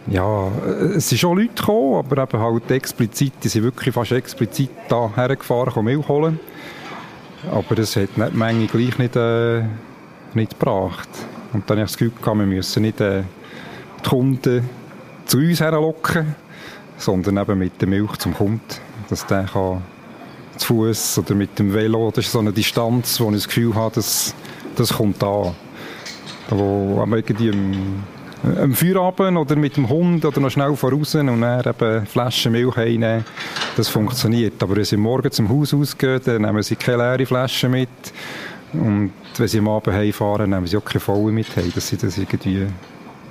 Ja, es sind schon Leute gekommen, aber eben halt explizit, die sind wirklich fast explizit da hergefahren, um Milch holen. Aber das hat nicht die Menge gleich nicht, äh, nicht gebracht. Und dann habe ich das Gefühl gehabt, wir müssen nicht äh, die Kunden zu uns herlocken, sondern eben mit der Milch zum Kunden. Dass der kann zu Fuß oder mit dem Velo, das ist so eine Distanz, wo ich das Gefühl habe, das, das kommt an. Wo irgendwie am, am Feierabend oder mit dem Hund oder noch schnell voraus und dann eben Flaschen Milch einnehmen, das funktioniert. Aber wenn sie morgen zum Haus ausgehen, dann nehmen sie keine leere Flasche mit. Und wenn sie am Abend heimfahren, nehmen sie auch keine volle mit dass sie das irgendwie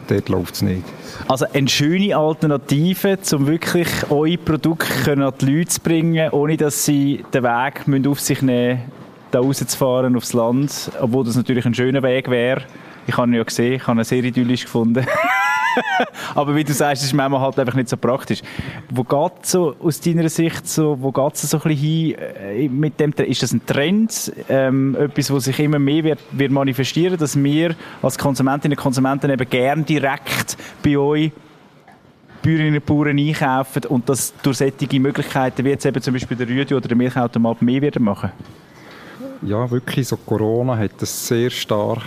dort läuft es nicht. Also eine schöne Alternative, um wirklich eure Produkte an die Leute zu bringen, ohne dass sie den Weg auf sich nehmen müssen, da rauszufahren aufs Land, obwohl das natürlich ein schöner Weg wäre. Ich habe ihn ja gesehen, ich habe ihn sehr idyllisch gefunden. [LAUGHS] [LAUGHS] Aber wie du sagst, ist es manchmal halt einfach nicht so praktisch. Wo geht so aus deiner Sicht so, wo geht es so ein bisschen hin äh, mit dem, ist das ein Trend, ähm, etwas, was sich immer mehr wird, wird manifestieren, dass wir als Konsumentinnen und Konsumenten eben gern direkt bei euch Bäuerinnen und Bauern einkaufen und das durch solche Möglichkeiten wie jetzt eben zum Beispiel der Rüdi oder der Milchautomat mehr werden machen? Ja, wirklich, so Corona hat das sehr stark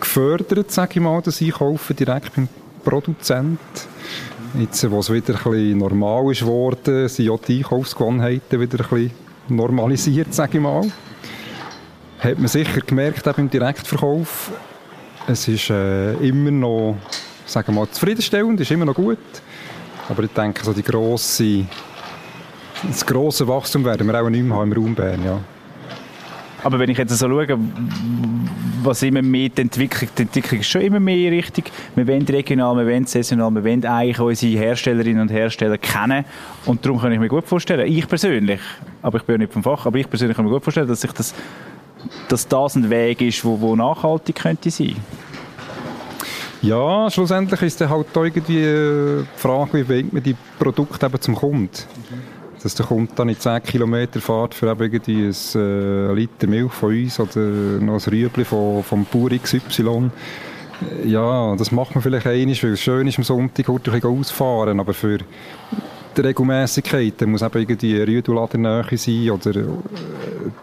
gefördert, sage ich mal, das Einkaufen direkt beim Produzent. Jetzt, wo es wieder ein bisschen normal ist geworden, sind auch die Einkaufsgewohnheiten wieder ein bisschen normalisiert, sage ich mal. Hat man sicher gemerkt, auch im Direktverkauf. Es ist äh, immer noch, sagen wir mal, zufriedenstellend, ist immer noch gut. Aber ich denke, so die grosse, das grosse Wachstum werden wir auch nicht mehr haben im Raum Bern, ja. Aber wenn ich jetzt so schaue, was immer mehr die Entwicklung, die Entwicklung ist schon immer mehr richtig. Wir wollen regional, wir wollen saisonal, wir wollen eigentlich unsere Herstellerinnen und Hersteller kennen. Und darum kann ich mir gut vorstellen, ich persönlich, aber ich bin ja nicht vom Fach, aber ich persönlich kann mir gut vorstellen, dass, ich das, dass das ein Weg ist, wo, wo nachhaltig könnte sein. Ja, schlussendlich ist dann halt irgendwie die Frage, wie bringt man die Produkte eben zum Kunden. Mhm dass der Kunde dann nicht 10 Kilometer fährt für irgendwie ein äh, Liter Milch von uns oder noch ein Rüebli von, vom Bauer XY. Ja, das macht man vielleicht einmal, weil es schön ist, am Sonntag heute ein ausfahren, aber für die Regelmäßigkeit muss eben irgendwie ein Rüduladen in sein oder äh,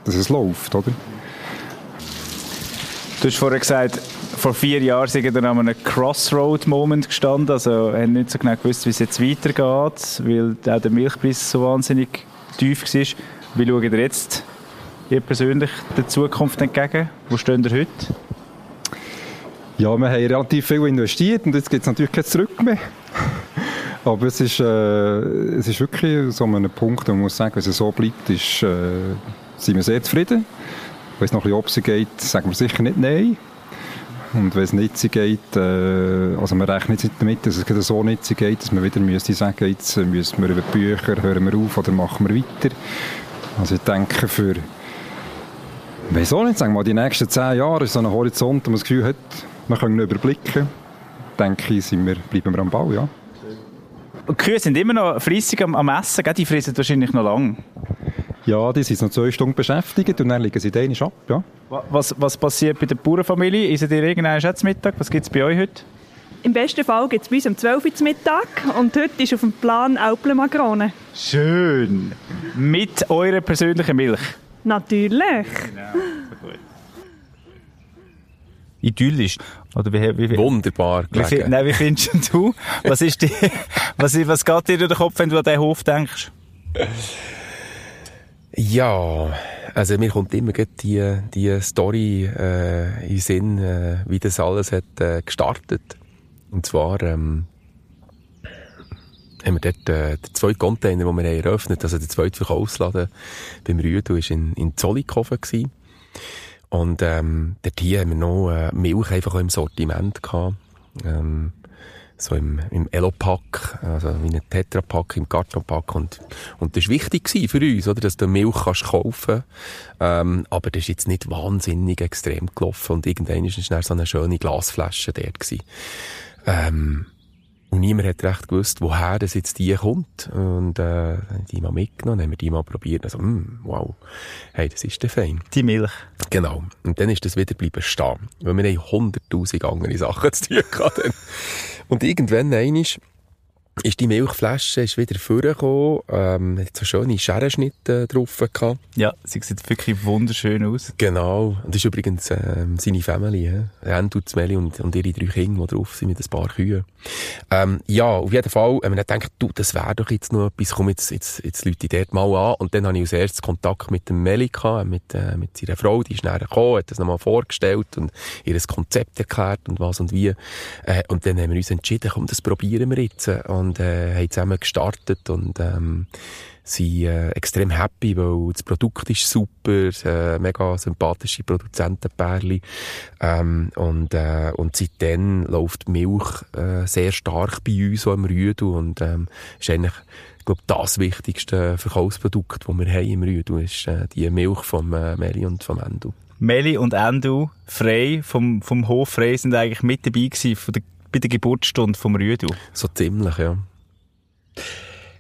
dass es läuft, oder? Du hast vorher gesagt, vor vier Jahren sind wir an einem Crossroad-Moment gestanden. Also haben nicht so genau gewusst, wie es jetzt weitergeht, weil auch der Milchpreis so wahnsinnig tief war. Wie schaut ihr jetzt ihr persönlich der Zukunft entgegen? Wo stehen ihr heute? Ja, wir haben relativ viel investiert und jetzt gibt es natürlich kein Zurück mehr. [LAUGHS] Aber es ist, äh, es ist wirklich so ein Punkt, wo man muss sagen, wenn es so bleibt, ist, äh, sind wir sehr zufrieden. Wenn es noch ein bisschen geht, sagen wir sicher nicht Nein. Und wenn es nicht so geht, äh, also man rechnet nicht damit, dass es so nicht so geht, dass man wieder müsste sagen, jetzt müssen wir über Bücher, hören wir auf oder machen wir weiter. Also ich denke für, auch nicht, sagen wir mal, die nächsten zehn Jahre ist so ein Horizont, wo man das Gefühl hat, wir können ihn überblicken. Denke ich, sind wir, bleiben wir am Bau, ja. Die Kühe sind immer noch fließig am, am Essen, die fressen wahrscheinlich noch lange. Ja, die sind noch zwei Stunden beschäftigt und dann liegen sie dann ab, ja. Was, was passiert bei der Bauernfamilie? Ist ihr irgendeinen Mittag? Was gibt es bei euch heute? Im besten Fall gibt es bei uns um 12 Uhr Mittag und heute ist auf dem Plan Alple Magrone. Schön! Mit eurer persönlichen Milch? Natürlich! Genau, so gut. Idyllisch. Oder wie, wie, wie, Wunderbar wie, nein, wie findest du? Was, ist die, [LAUGHS] was, was geht dir durch den Kopf, wenn du an diesen Hof denkst? Ja, also mir kommt immer die, die Story äh, in Sinn, äh, wie das alles hat äh, gestartet. Und zwar ähm, haben wir dort äh, den zweiten Container, den wir haben eröffnet also den zweiten Verkaufsladen beim Rüdu, war in, in Zollikofen. Gewesen. Und ähm, dort hier haben wir noch äh, Milch einfach im Sortiment gehabt. Ähm, so im, im Elopack, also wie ein Tetrapack im Kartonpack. Und, und das war wichtig für uns, oder, dass du Milch kannst kaufen. Ähm, aber das ist jetzt nicht wahnsinnig extrem gelaufen. Und irgendwann ist dann so eine schöne Glasflasche dort gewesen. Ähm, und niemand hat recht gewusst, woher das jetzt die kommt. Und, äh, haben die mal mitgenommen, haben wir die mal probiert. Also, mm, wow. Hey, das ist der fein. Die Milch. Genau. Und dann ist das wieder bleiben stehen. Weil wir haben hunderttausend andere Sachen [LAUGHS] zu tun hatten. Und irgendwann einmal ist die Milchflasche ist wieder vorgekommen, ähm, hat so schöne Scherenschnitte drauf gehabt. Ja, sie sieht wirklich wunderschön aus. Genau. Und das ist übrigens ähm, seine Family, he? Endo, Meli und, und ihre drei Kinder, die drauf sind mit ein paar Kühen. Ähm, ja, auf jeden Fall, wenn man denkt, du, das wäre doch jetzt noch etwas, komm, jetzt, jetzt, jetzt Leute dort mal an. Und dann habe ich als erstes Kontakt mit dem Meli gehabt, mit, äh, mit seiner Frau, die ist näher gekommen, hat das nochmal vorgestellt und ihr Konzept erklärt und was und wie. Äh, und dann haben wir uns entschieden, komm, das probieren wir jetzt. Und, äh, haben zusammen gestartet und, ähm, sind äh, extrem happy, weil das Produkt ist super, äh, mega sympathische Produzentenpärli ähm, und, äh, und seitdem läuft die Milch äh, sehr stark bei uns so im Rüdu und ähm, ist eigentlich ich glaube, das wichtigste Verkaufsprodukt, das wir haben im Rüdu, ist äh, die Milch vom äh, Meli und vom Endo. Meli und Endo frei vom, vom Hof frei sind eigentlich mit dabei gewesen von der, bei der Geburtsstunde vom Rüdu. So ziemlich, ja.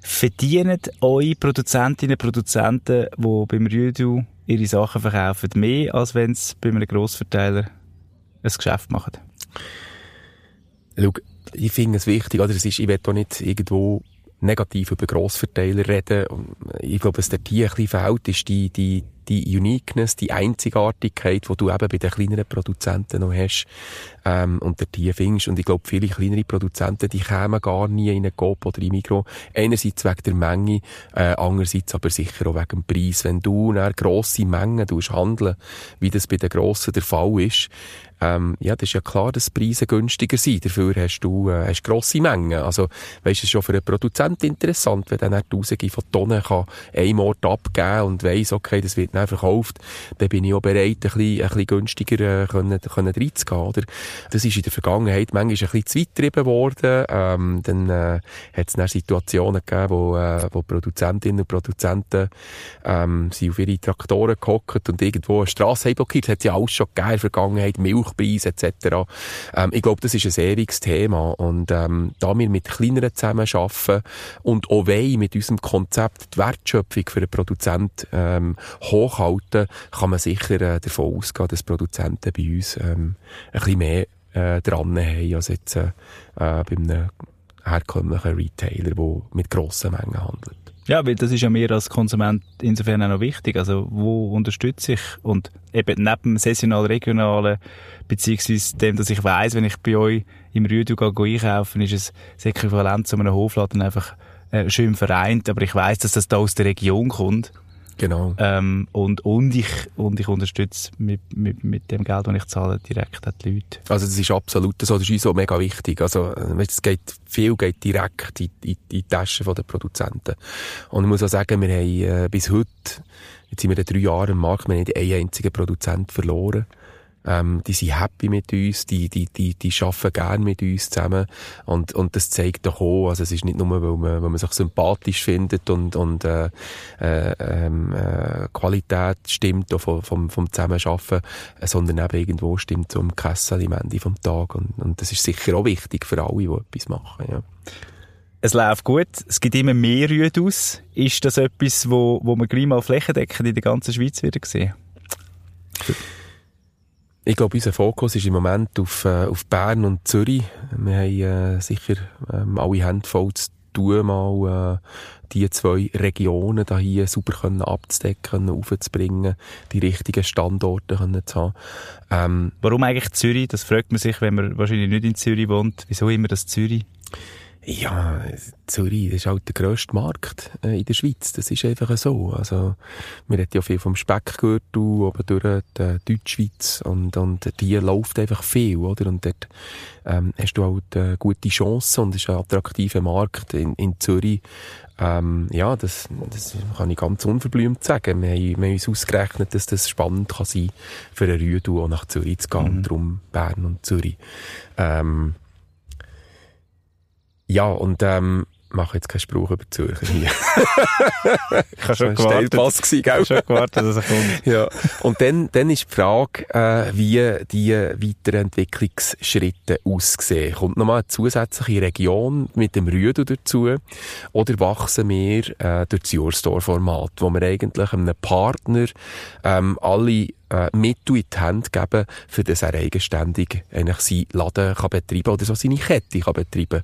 Verdienen eure Produzentinnen und Produzenten, die beim Rüdu ihre Sachen verkaufen, mehr, als wenn sie bei einem Grossverteiler ein Geschäft machen? Schau, ich finde es wichtig, oder es ist, ich will hier nicht irgendwo negativ über Grossverteiler reden. Ich glaube, was dir hier ein bisschen fehlt, ist die, die, die Uniqueness, die Einzigartigkeit, die du eben bei den kleineren Produzenten noch hast, ähm, und der die findest. Und ich glaube, viele kleinere Produzenten, die kämen gar nie in einen Coop oder in Mikro. Einerseits wegen der Menge, äh, andererseits aber sicher auch wegen dem Preis. Wenn du eine grosse Mengen handeln, wie das bei den Grossen der Fall ist, ähm, ja, das ist ja klar, dass Preise günstiger sind. Dafür hast du äh, hast grosse Mengen. Also, weißt, es ist schon für einen Produzent interessant, wenn dann Tausende von Tonnen kann einem Ort abgeben und weiss, okay, das wird dann verkauft, dann bin ich auch bereit, ein bisschen, ein bisschen günstiger äh, können, können reinzugehen, oder? Das ist in der Vergangenheit manchmal ein bisschen zu weit getrieben worden. Ähm, dann äh, hat es dann Situationen gegeben, wo, äh, wo Produzentinnen und Produzenten ähm, sind auf ihre Traktoren gehockt und irgendwo eine Strasse blockiert. Das hat ja alles schon gegeben in der Vergangenheit, Milchpreise etc. Ähm, ich glaube, das ist ein sehr Thema und ähm, da wir mit kleineren zusammen arbeiten und auch wollen mit unserem Konzept die Wertschöpfung für den Produzent ähm, hochhalten, kann man sicher äh, davon ausgehen, dass Produzenten bei uns ähm, ein bisschen mehr äh, dran haben als jetzt äh, äh, bei einem herkömmlichen Retailer, der mit grossen Mengen handelt. Ja, weil das ist ja mir als Konsument insofern auch noch wichtig. Also, wo unterstütze ich? Und eben neben dem saisonal regionalen, beziehungsweise dem, dass ich weiss, wenn ich bei euch im Rüdu einkaufen, ist es das Äquivalent zu einem Hofladen einfach äh, schön vereint. Aber ich weiss, dass das da aus der Region kommt. Genau. Ähm, und, und ich, und ich unterstütze mit, mit, mit dem Geld, das ich zahle, direkt die Leute. Also, das ist absolut so. Das ist auch mega wichtig. Also, es geht, viel geht direkt in, in, in die Taschen der Produzenten. Und ich muss auch sagen, wir haben äh, bis heute, jetzt sind wir in drei Jahren im Markt, wir haben nicht einen einzigen Produzent verloren. Ähm, die sind happy mit uns, die, die, die, die arbeiten gerne mit uns zusammen. Und, und das zeigt doch auch, also es ist nicht nur, weil man, weil man sich sympathisch findet und, und äh, äh, ähm, äh, Qualität stimmt vom, vom, vom Zusammenarbeiten, sondern eben irgendwo stimmt so im Kessel am Ende vom Tag. Und, und das ist sicher auch wichtig für alle, die etwas machen. Ja. Es läuft gut, es gibt immer mehr Rüde aus. Ist das etwas, wo, wo man gleich mal flächendeckend in der ganzen Schweiz wieder sehen? Ich glaube, unser Fokus ist im Moment auf, äh, auf Bern und Zürich. Wir haben äh, sicher ähm, alle Hände voll zu tun, mal äh, die zwei Regionen da hier super können abzudecken, aufzubringen, die richtigen Standorte können zu haben. Ähm, Warum eigentlich Zürich? Das fragt man sich, wenn man wahrscheinlich nicht in Zürich wohnt. Wieso immer das Zürich? Ja, Zürich ist halt der grösste Markt äh, in der Schweiz. Das ist einfach so. Also, wir reden ja viel vom Speckgürtel, oben durch die Deutschschweiz und, und hier läuft einfach viel, oder? Und dort ähm, hast du halt äh, gute Chancen und ist ein attraktiver Markt in, in Zürich. Ähm, ja, das, das kann ich ganz unverblümt sagen. Wir haben, wir haben uns ausgerechnet, dass das spannend kann sein für ein Rüdu auch nach Zürich zu gehen, mhm. darum Bern und Zürich. Ähm, ja, und ähm, mache jetzt keinen Spruch über Zürcher hier. [LAUGHS] ich habe schon gewartet. Pass gewesen, gell? Ich schon gewartet, dass er kommt. [LAUGHS] ja. Und dann, dann ist die Frage, äh, wie die weiteren Entwicklungsschritte aussehen. Kommt nochmal eine zusätzliche Region mit dem Rüdu dazu? Oder wachsen wir äh, durch das Your-Store-Format, wo wir eigentlich einem Partner ähm, alle äh, Mittel in die Hand geben, für das er eigenständig eigentlich seinen Laden kann betreiben oder so seine Kette kann betreiben.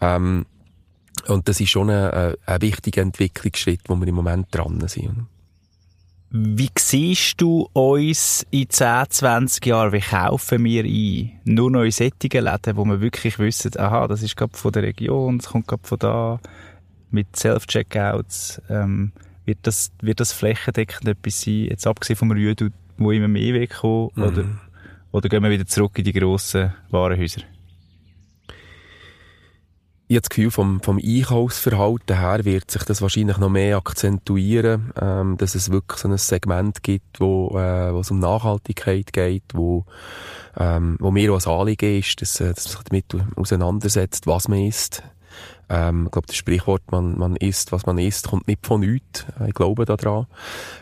Ähm, Und das ist schon ein, ein wichtiger Entwicklungsschritt, wo wir im Moment dran sind. Wie siehst du uns in 10, 20 Jahren? Wie kaufen wir ein? Nur noch in solchen Läden, wo wir wirklich wissen, aha, das ist gerade von der Region, das kommt gerade von da, mit Self-Checkouts. Ähm, wird, das, wird das flächendeckend etwas sein? Jetzt abgesehen vom Rüdu, wo immer mehr wegkommen, mhm. oder, oder gehen wir wieder zurück in die grossen Warenhäuser? Ich habe das Gefühl, vom, vom Einkaufsverhalten her wird sich das wahrscheinlich noch mehr akzentuieren, ähm, dass es wirklich so ein Segment gibt, wo, äh, wo es um Nachhaltigkeit geht, wo, ähm, wo mir auch ein Anliegen ist, dass, äh, dass man sich damit auseinandersetzt, was man isst, ähm, ich glaube, das Sprichwort, man, man isst, was man isst, kommt nicht von nichts. Äh, ich glaube daran.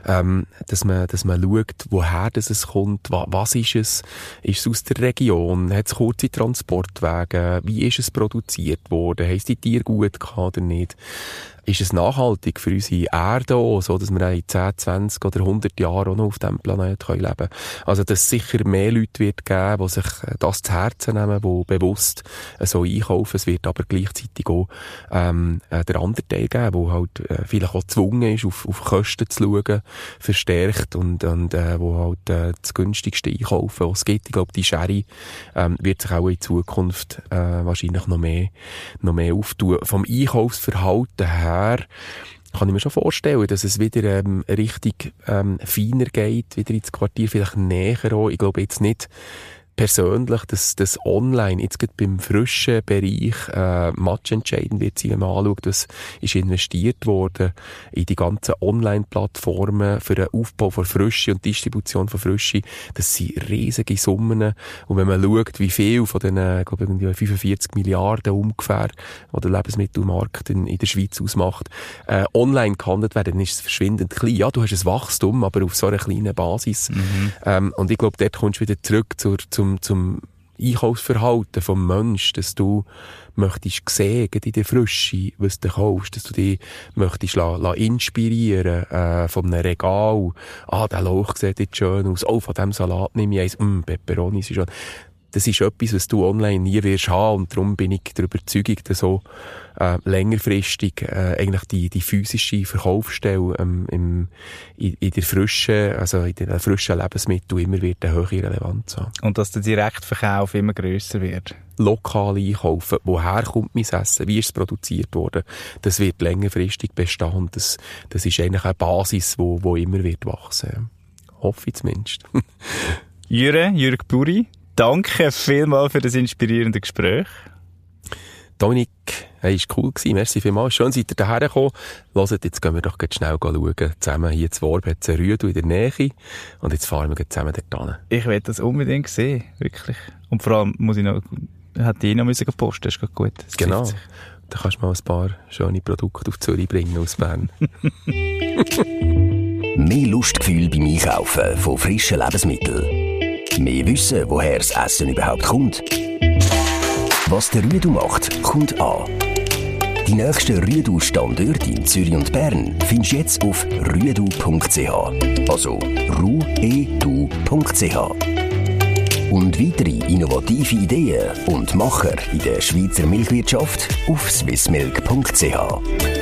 Ähm, dass man, dass man schaut, woher das es kommt, wa, was ist es? Ist es aus der Region? Hat es kurze Transportwege? Wie ist es produziert worden? Haben die Tiere gut gehabt oder nicht? Ist es nachhaltig für unsere Erde auch, so dass wir in 10, 20 oder 100 Jahren auch noch auf diesem Planeten leben können. Also, dass es sicher mehr Leute wird geben, die sich das zu Herzen nehmen, die bewusst so einkaufen. Es wird aber gleichzeitig auch ähm, äh, der andere Teil geben, der halt äh, vielleicht auch gezwungen ist, auf, auf Kosten zu schauen, verstärkt und, und äh, wo halt äh, das günstigste einkaufen, was es gibt. Ich glaube, die Sherry ähm, wird sich auch in Zukunft äh, wahrscheinlich noch mehr, noch mehr auftun. Vom Einkaufsverhalten her her kann ich mir schon vorstellen, dass es wieder ähm, richtig ähm, feiner geht, wieder ins Quartier, vielleicht näher auch. Ich glaube jetzt nicht, persönlich, dass das online jetzt gerade beim frischen Bereich äh, matchentscheidend wird sein, wenn man anschaut, was ist investiert worden in die ganzen Online-Plattformen für den Aufbau von Frische und Distribution von Frische. Das sind riesige Summen. Und wenn man schaut, wie viel von den, ich glaube, irgendwie 45 Milliarden ungefähr, die der Lebensmittelmarkt in, in der Schweiz ausmacht, äh, online gehandelt werden, dann ist es verschwindend klein. Ja, du hast ein Wachstum, aber auf so einer kleinen Basis. Mhm. Ähm, und ich glaube, dort kommst du wieder zurück zur, zum zum, Einkaufsverhalten vom Menschen, dass du möchtest sehen, in der Frische, was du kaufst, dass du dich möchtest la, la inspirieren äh, von einem Regal. Ah, der Lauch sieht jetzt schön aus. Oh, von dem Salat nehme ich eins. Mm, Peperoni ist schon. Das ist etwas, was du online nie wirst haben und darum bin ich der Überzeugung, dass so äh, längerfristig äh, eigentlich die, die physische Verkaufsstelle ähm, im, in, in der frischen, also in den frischen Lebensmitteln immer wird eine höhere Relevanz haben. Und dass der Direktverkauf immer grösser wird? Lokal einkaufen. Woher kommt mein Essen? Wie ist es produziert worden? Das wird längerfristig bestehen. Das, das ist eigentlich eine Basis, wo, wo immer wird wachsen. Hoffe ich zumindest. [LAUGHS] Jürgen, Jürg Buri, danke vielmals für das inspirierende Gespräch. Dominik, hey, ist cool gewesen. Merci vielmals. Schön seid ihr daher gekommen. Hört, jetzt gehen wir doch schnell schauen. Zusammen hier zu Worb hat Rüdu in der Nähe. Und jetzt fahren wir zusammen dort hin. Ich will das unbedingt sehen. Wirklich. Und vor allem muss ich noch, hat die noch müssen posten. Das ist gut. Das genau. Da kannst du mal ein paar schöne Produkte auf Zürich bringen aus Bern. [LAUGHS] Mehr Lustgefühl beim Einkaufen von frischen Lebensmitteln. Mehr wissen, woher das Essen überhaupt kommt. Was der Rüdu macht, kommt an. Die nächsten Rüdu-Standorte in Zürich und Bern findest du jetzt auf rüdu.ch. Also ruedu.ch. Und weitere innovative Ideen und Macher in der Schweizer Milchwirtschaft auf swissmilk.ch.